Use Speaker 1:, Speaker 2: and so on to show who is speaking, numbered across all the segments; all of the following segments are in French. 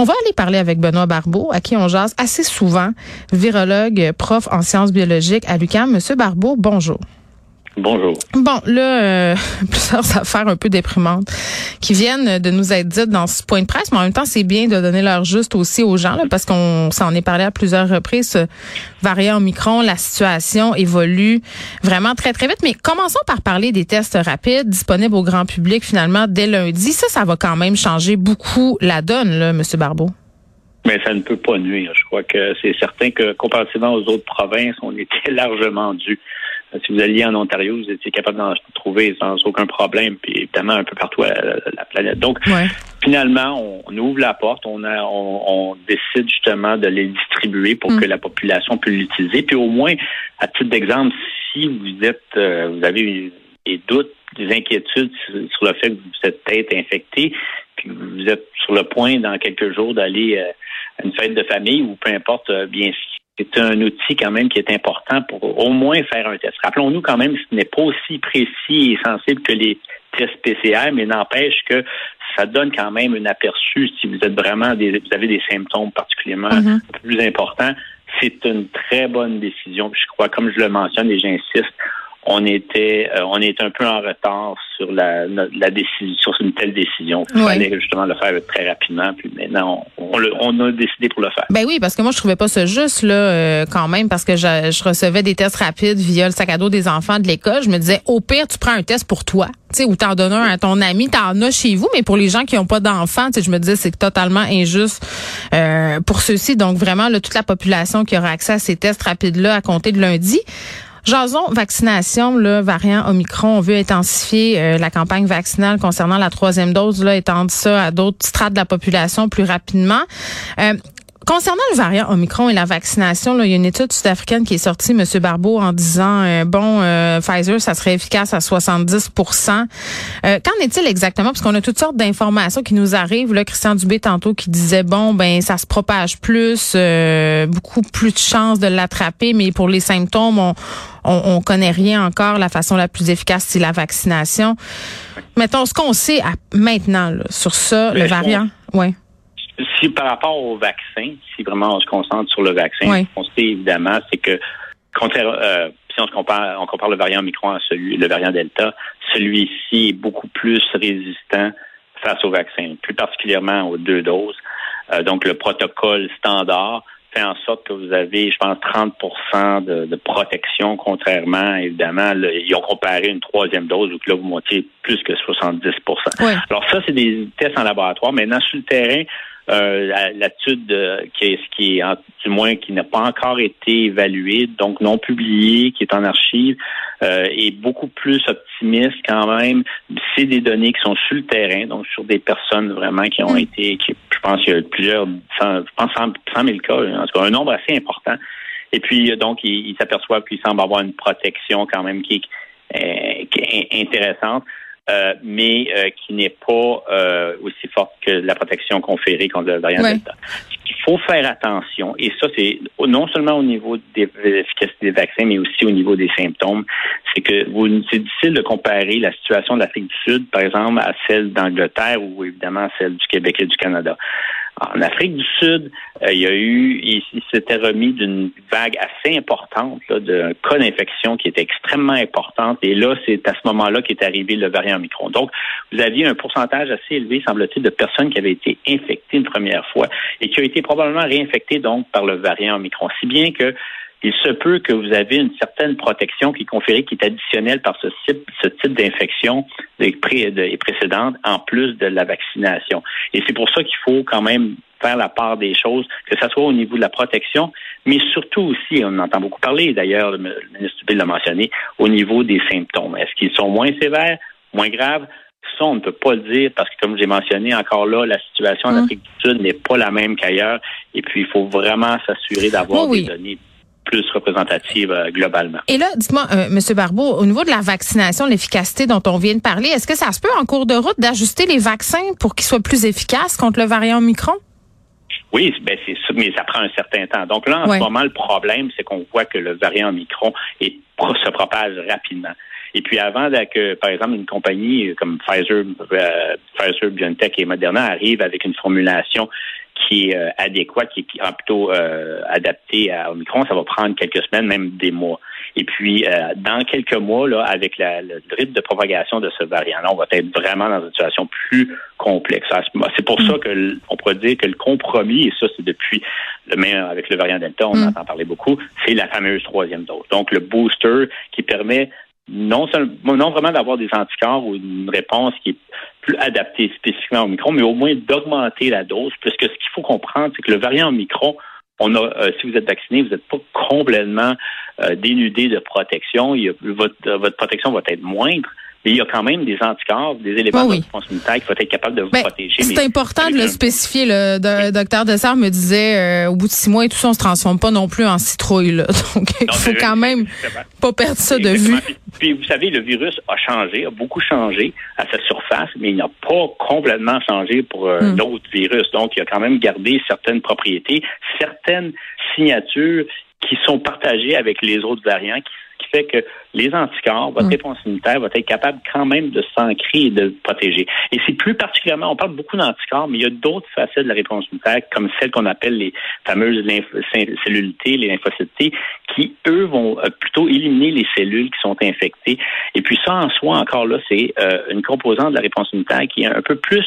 Speaker 1: On va aller parler avec Benoît Barbeau, à qui on jase assez souvent, virologue, prof en sciences biologiques à l'UQAM. Monsieur Barbeau, bonjour.
Speaker 2: Bonjour.
Speaker 1: Bon, là, euh, plusieurs affaires un peu déprimantes qui viennent de nous être dites dans ce point de presse, mais en même temps, c'est bien de donner l'heure juste aussi aux gens, là, parce qu'on s'en est parlé à plusieurs reprises. Ce variant Omicron, la situation évolue vraiment très, très vite. Mais commençons par parler des tests rapides disponibles au grand public finalement dès lundi. Ça, ça va quand même changer beaucoup la donne, là, M. Barbeau.
Speaker 2: Mais ça ne peut pas nuire. Je crois que c'est certain que comparativement aux autres provinces, on était largement dû si vous alliez en Ontario, vous étiez capable d'en trouver sans aucun problème, puis évidemment un peu partout à la, planète. Donc, finalement, on, ouvre la porte, on, a, on, décide justement de les distribuer pour mm. que la population puisse l'utiliser. Puis au moins, à titre d'exemple, si vous êtes, euh, vous avez des doutes, des inquiétudes sur le fait que vous êtes peut-être infecté, puis vous êtes sur le point dans quelques jours d'aller euh, à une fête de famille ou peu importe, euh, bien c'est un outil quand même qui est important pour au moins faire un test. Rappelons-nous quand même, ce n'est pas aussi précis et sensible que les tests PCR, mais n'empêche que ça donne quand même un aperçu si vous êtes vraiment des, vous avez des symptômes particulièrement mm-hmm. plus importants. C'est une très bonne décision. Je crois, comme je le mentionne et j'insiste, on était euh, on est un peu en retard sur la, la décision sur une telle décision. Il fallait justement le faire très rapidement, puis maintenant on, on, a décidé pour le faire.
Speaker 1: Ben oui, parce que moi je trouvais pas ça juste là euh, quand même parce que je, je, recevais des tests rapides via le sac à dos des enfants de l'école. Je me disais au pire tu prends un test pour toi, tu sais, ou t'en donnes un à ton ami, t'en as chez vous, mais pour les gens qui ont pas d'enfants, tu sais, je me disais c'est totalement injuste euh, pour ceux-ci. Donc vraiment là, toute la population qui aura accès à ces tests rapides là à compter de lundi. Jason, vaccination, le variant Omicron, on veut intensifier euh, la campagne vaccinale concernant la troisième dose, là, étendre ça à d'autres strates de la population plus rapidement. Euh, Concernant le variant Omicron et la vaccination, là, il y a une étude sud-africaine qui est sortie, M. Barbeau, en disant euh, bon, euh, Pfizer, ça serait efficace à 70% euh, Qu'en est-il exactement? Parce qu'on a toutes sortes d'informations qui nous arrivent. Là, Christian Dubé tantôt qui disait bon, ben ça se propage plus, beaucoup plus de chances de l'attraper, mais pour les symptômes, on, on, connaît rien encore. La façon la plus efficace, c'est la vaccination. Mettons ce qu'on sait maintenant sur ça, le variant. Ouais
Speaker 2: si par rapport au vaccin, si vraiment on se concentre sur le vaccin, ce qu'on sait évidemment, c'est que euh, si on compare, on compare le variant Omicron à celui, le variant Delta, celui-ci est beaucoup plus résistant face au vaccin, plus particulièrement aux deux doses. Euh, donc le protocole standard fait en sorte que vous avez, je pense, 30 de, de, protection, contrairement, évidemment, ils ont comparé une troisième dose où là, vous montiez plus que 70% Alors ça, c'est des tests en laboratoire. Maintenant, sur le terrain, euh, l'étude qui est, qui est du moins qui n'a pas encore été évaluée, donc non publiée, qui est en archive, euh, est beaucoup plus optimiste quand même. C'est des données qui sont sur le terrain, donc sur des personnes vraiment qui ont été, qui, je pense qu'il y a plusieurs, je pense 100 000 cas, en tout cas un nombre assez important. Et puis donc il, s'aperçoit qu'il semble avoir une protection quand même qui est, qui est intéressante. Euh, mais euh, qui n'est pas euh, aussi forte que la protection conférée contre le variant Delta. Il faut faire attention, et ça, c'est non seulement au niveau des efficacités des vaccins, mais aussi au niveau des symptômes. C'est que c'est difficile de comparer la situation de l'Afrique du Sud, par exemple, à celle d'Angleterre ou évidemment à celle du Québec et du Canada. En Afrique du Sud, euh, il y a eu, il, s'était remis d'une vague assez importante de cas d'infection qui était extrêmement importante. Et là, c'est à ce moment-là qu'est arrivé le variant Omicron. Donc, vous aviez un pourcentage assez élevé, semble-t-il, de personnes qui avaient été infectées une première fois et qui ont été probablement réinfectées donc par le variant Omicron. Si bien que il se peut que vous avez une certaine protection qui est conférée, qui est additionnelle par ce type, ce type d'infection précédente, en plus de la vaccination. Et c'est pour ça qu'il faut quand même faire la part des choses, que ce soit au niveau de la protection, mais surtout aussi, on entend beaucoup parler, d'ailleurs, le ministre Dubé l'a mentionné, au niveau des symptômes. Est-ce qu'ils sont moins sévères, moins graves? Ça, on ne peut pas le dire parce que, comme j'ai mentionné, encore là, la situation en hum. Afrique du Sud n'est pas la même qu'ailleurs. Et puis, il faut vraiment s'assurer d'avoir des données plus représentative euh, globalement.
Speaker 1: Et là, dites-moi, euh, M. Barbeau, au niveau de la vaccination, l'efficacité dont on vient de parler, est-ce que ça se peut en cours de route d'ajuster les vaccins pour qu'ils soient plus efficaces contre le variant Omicron?
Speaker 2: Oui, ben c'est ça, mais ça prend un certain temps. Donc là, en ce moment, le problème, c'est qu'on voit que le variant Omicron est, se propage rapidement. Et puis avant que, par exemple, une compagnie comme Pfizer, euh, Pfizer, BioNTech et Moderna arrive avec une formulation qui est euh, adéquat, qui est plutôt euh, adapté à Omicron, ça va prendre quelques semaines, même des mois. Et puis, euh, dans quelques mois, là, avec la, le rythme de propagation de ce variant-là, on va être vraiment dans une situation plus complexe. C'est pour ça mm. que on pourrait dire que le compromis, et ça, c'est depuis le même avec le variant Delta, on mm. entend parler beaucoup, c'est la fameuse troisième dose. Donc, le booster qui permet non, non vraiment d'avoir des anticorps ou une réponse qui est plus adaptée spécifiquement au micron, mais au moins d'augmenter la dose, puisque ce qu'il faut comprendre, c'est que le variant Omicron, on a, euh, si vous êtes vacciné, vous n'êtes pas complètement euh, dénudé de protection. Il votre, votre protection va être moindre, il y a quand même des anticorps, des éléments de réponse immunitaire qu'il faut être capable de vous ben, protéger.
Speaker 1: C'est important de le spécifier. Le docteur Dessert me disait, euh, au bout de six mois et tout ça, on se transforme pas non plus en citrouille. Là. Donc, il faut quand même pas perdre ça de vue.
Speaker 2: Puis, vous savez, le virus a changé, a beaucoup changé à sa surface, mais il n'a pas complètement changé pour euh, hmm. l'autre virus. Donc, il a quand même gardé certaines propriétés, certaines signatures qui sont partagées avec les autres variants qui fait que les anticorps, votre mm. réponse immunitaire va être capable quand même de s'ancrer et de protéger. Et c'est plus particulièrement, on parle beaucoup d'anticorps, mais il y a d'autres facettes de la réponse immunitaire, comme celles qu'on appelle les fameuses cellules T, les lymphocytes T, qui, eux, vont euh, plutôt éliminer les cellules qui sont infectées. Et puis ça, en soi, encore là, c'est euh, une composante de la réponse immunitaire qui est un peu plus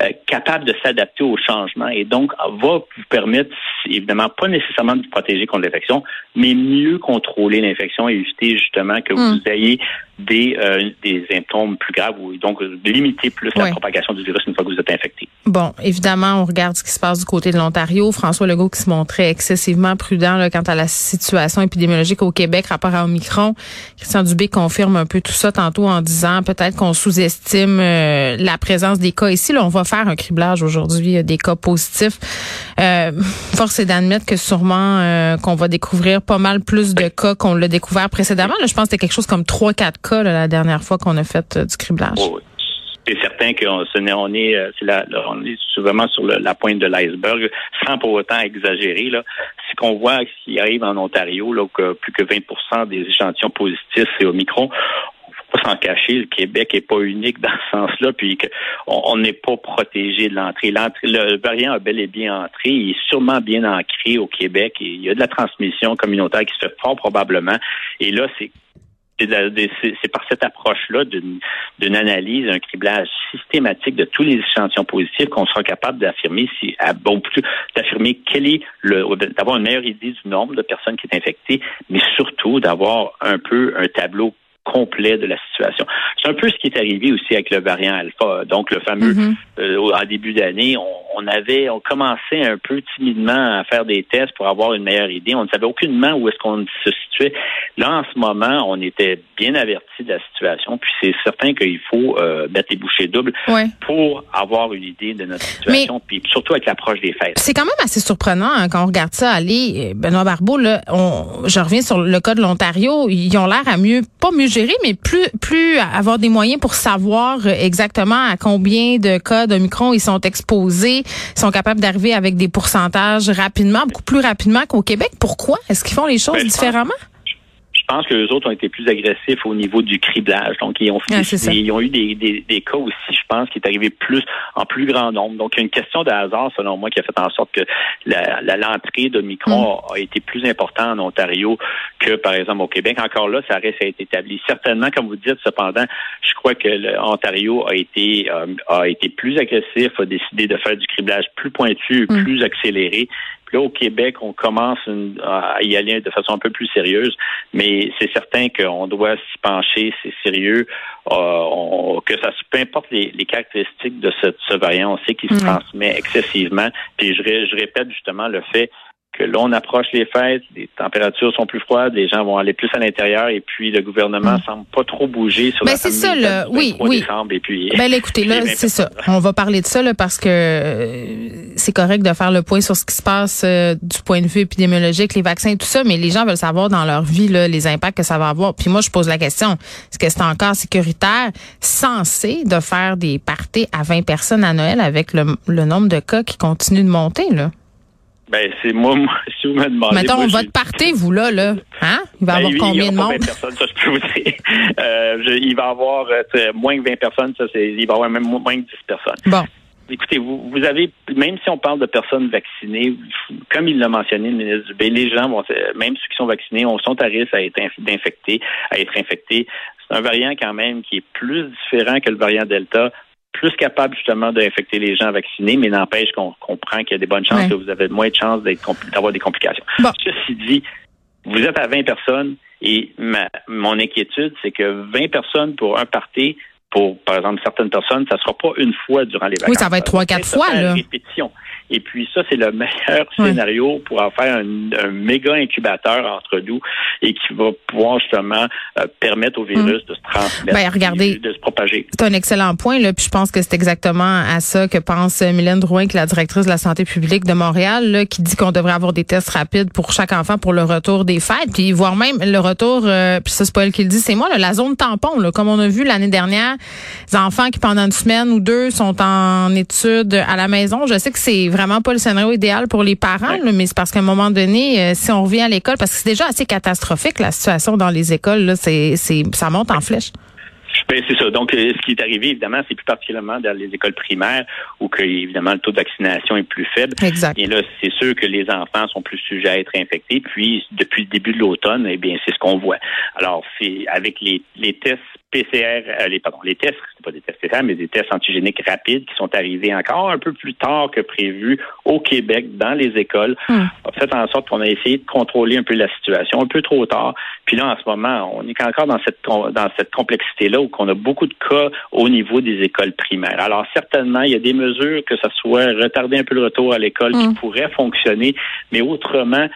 Speaker 2: euh, capable de s'adapter au changement et donc va vous permettre, évidemment, pas nécessairement de vous protéger contre l'infection, mais mieux contrôler l'infection et éviter justement que vous hmm. ayez des, euh, des symptômes plus graves ou donc limiter plus la propagation du virus une fois que vous êtes infecté.
Speaker 1: Bon, évidemment, on regarde ce qui se passe du côté de l'Ontario. François Legault qui se montrait excessivement prudent quant à la situation épidémiologique au Québec rapport à Omicron. Christian Dubé confirme un peu tout ça tantôt en disant peut-être qu'on sous-estime euh, la présence des cas ici. Là, on va faire un criblage aujourd'hui euh, des cas positifs. Euh, force est d'admettre que sûrement qu'on va découvrir pas mal plus de cas qu'on l'a découvert précédemment. Je pense que c'était quelque chose comme 3-4 cas la dernière fois qu'on a fait du criblage.
Speaker 2: C'est certain qu'on on est, euh, la, on est vraiment sur la pointe de l'iceberg, sans pour autant exagérer. Là. Ce qu'on voit qui arrive en Ontario, là, que plus que 20% des échantillons positifs, c'est au micron. On faut pas s'en cacher, le Québec est pas unique dans ce sens-là, puis on n'est pas protégé de l'entrée. Le variant a bel et bien entré, il est sûrement bien ancré au Québec et il y a de la transmission communautaire qui se fait fort probablement. Et là, c'est c'est par cette approche-là d'une analyse, un criblage systématique de tous les échantillons positifs qu'on sera capable d'affirmer si, bon, d'affirmer quel est le, d'avoir une meilleure idée du nombre de personnes qui sont infectées, mais surtout d'avoir un peu un tableau complet de la situation. C'est un peu ce qui est arrivé aussi avec le variant alpha. Donc, le fameux, mm-hmm. euh, en début d'année, on, avait, on commençait un peu timidement à faire des tests pour avoir une meilleure idée. On ne savait aucunement où est-ce qu'on se situait. Là, en ce moment, on était bien averti de la situation. Puis c'est certain qu'il faut euh, mettre les bouchées doubles pour avoir une idée de notre situation. puis surtout avec l'approche des fêtes.
Speaker 1: C'est quand même assez surprenant hein, quand on regarde ça aller. Benoît Barbeau, là, on, je reviens sur le cas de l'Ontario. Ils ont l'air à mieux, pas mieux gérer, mais plus, plus avoir des moyens pour savoir exactement à combien de cas de micron ils sont exposés. Ils sont capables d'arriver avec des pourcentages rapidement, beaucoup plus rapidement qu'au Québec. Pourquoi? Est-ce qu'ils font les choses ben, différemment?
Speaker 2: Je pense que les autres ont été plus agressifs au niveau du criblage. Donc, ils ont, ils ont eu des, des, des, cas aussi, je pense, qui est arrivé plus en plus grand nombre. Donc, il y a une question de hasard, selon moi, qui a fait en sorte que la, l'entrée de micron mm. a, été plus importante en Ontario que, par exemple, au Québec. Encore là, ça reste à être établi. Certainement, comme vous dites, cependant, je crois que l'Ontario a été euh, a été plus agressif, a décidé de faire du criblage plus pointu, mm. plus accéléré. Là, au Québec, on commence à y aller de façon un peu plus sérieuse, mais c'est certain qu'on doit s'y pencher, c'est sérieux. Euh, que ça, peu importe les, caractéristiques de ce, variant, on sait qu'il se transmet excessivement. Puis je, je répète justement le fait que l'on approche les fêtes, les températures sont plus froides, les gens vont aller plus à l'intérieur et puis le gouvernement mm. semble pas trop bouger sur ben, la c'est ça là, oui, oui. Décembre, et puis
Speaker 1: Ben écoutez là, c'est ça. On va parler de ça là parce que euh, c'est correct de faire le point sur ce qui se passe euh, du point de vue épidémiologique, les vaccins tout ça, mais les gens veulent savoir dans leur vie là, les impacts que ça va avoir. Puis moi je pose la question, est-ce que c'est encore sécuritaire censé de faire des parties à 20 personnes à Noël avec le, le nombre de cas qui continue de monter là?
Speaker 2: Ben, c'est moi, moi, si vous me demandez.
Speaker 1: Mettons, votre party, vous, là, là. Hein? Il va y ben, avoir combien de monde? 20
Speaker 2: personnes, ça, je peux vous dire. Euh, il va y avoir euh, moins que 20 personnes, ça, c'est, il va y avoir même moins que 10 personnes.
Speaker 1: Bon.
Speaker 2: écoutez, vous, vous avez, même si on parle de personnes vaccinées, comme il l'a mentionné le ministre Dubé, les gens vont, même ceux qui sont vaccinés, on sont à risque à être à être infectés. C'est un variant quand même qui est plus différent que le variant Delta, plus capable justement d'infecter les gens vaccinés, mais n'empêche qu'on comprend qu'il y a des bonnes chances que vous avez moins de chances d'avoir des complications. Ceci dit, vous êtes à 20 personnes et ma, mon inquiétude, c'est que 20 personnes pour un parti, pour, par exemple, certaines personnes, ça ne sera pas une fois durant les vacances.
Speaker 1: Oui, ça va être trois, quatre fois, là.
Speaker 2: Répétition. Et puis ça, c'est le meilleur scénario pour en faire un, méga incubateur entre nous et qui va pouvoir justement euh, permettre au virus mm. de se transmettre,
Speaker 1: ben, regardez,
Speaker 2: de se propager.
Speaker 1: C'est un excellent point, là, puis je pense que c'est exactement à ça que pense Mylène Drouin, qui est la directrice de la santé publique de Montréal, là, qui dit qu'on devrait avoir des tests rapides pour chaque enfant pour le retour des fêtes, puis voire même le retour, euh, puis ça c'est pas elle qui le dit, c'est moi, là, la zone tampon, là, comme on a vu l'année dernière, les enfants qui pendant une semaine ou deux sont en études à la maison. Je sais que c'est vraiment vraiment pas le scénario idéal pour les parents, mais c'est parce qu'à un moment donné, euh, si on revient à l'école, parce que c'est déjà assez catastrophique la situation dans les écoles, là, c'est, c'est, ça monte en flèche.
Speaker 2: Ben, c'est ça. Donc, euh, ce qui est arrivé, évidemment, c'est plus particulièrement dans les écoles primaires où que, évidemment, le taux de vaccination est plus faible.
Speaker 1: Exact.
Speaker 2: Et là, c'est sûr que les enfants sont plus sujets à être infectés. Puis, depuis le début de l'automne, eh bien, c'est ce qu'on voit. Alors, c'est avec les, les tests PCR, euh, les, pardon, les tests, c'est pas des tests PCR, mais des tests antigéniques rapides qui sont arrivés encore un peu plus tard que prévu au Québec dans les écoles. Hmm. a fait en sorte qu'on a essayé de contrôler un peu la situation un peu trop tard. Puis là, en ce moment, on est encore dans cette dans cette complexité-là où qu'on a beaucoup de cas au niveau des écoles primaires. Alors certainement, il y a des mesures que ce soit retarder un peu le retour à l'école qui hmm. pourraient fonctionner, mais autrement,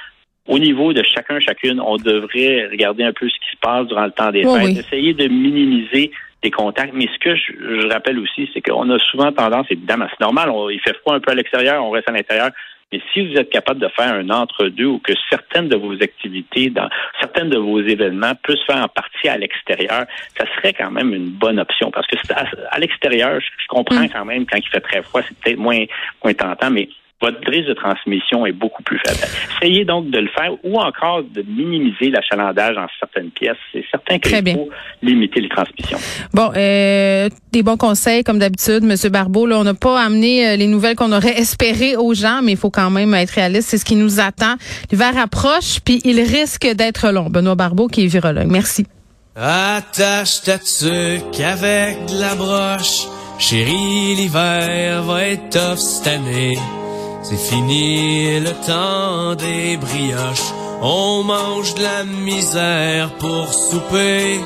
Speaker 2: au niveau de chacun, chacune, on devrait regarder un peu ce qui se passe durant le temps des fêtes, essayer de minimiser les contacts. Mais ce que je, rappelle aussi, c'est qu'on a souvent tendance, évidemment, c'est normal, il fait froid un peu à l'extérieur, on reste à l'intérieur. Mais si vous êtes capable de faire un entre-deux ou que certaines de vos activités, dans certaines de vos événements puissent faire en partie à l'extérieur, ça serait quand même une bonne option. Parce que à, l'extérieur, je, comprends mm. quand même quand il fait très froid, c'est peut-être moins, moins tentant, mais votre risque de transmission est beaucoup plus faible. Essayez donc de le faire ou encore de minimiser l'achalandage en certaines pièces. C'est certain qu'il faut limiter les transmissions.
Speaker 1: Bon, euh, des bons conseils comme d'habitude, Monsieur Barbeau. Là, on n'a pas amené euh, les nouvelles qu'on aurait espérées aux gens, mais il faut quand même être réaliste. C'est ce qui nous attend. L'hiver approche, puis il risque d'être long. Benoît Barbeau, qui est virologue. Merci.
Speaker 3: Attache ta tuque avec de la broche. Chérie, l'hiver va être tough cette année. C'est fini le temps des brioches. On mange de la misère pour souper.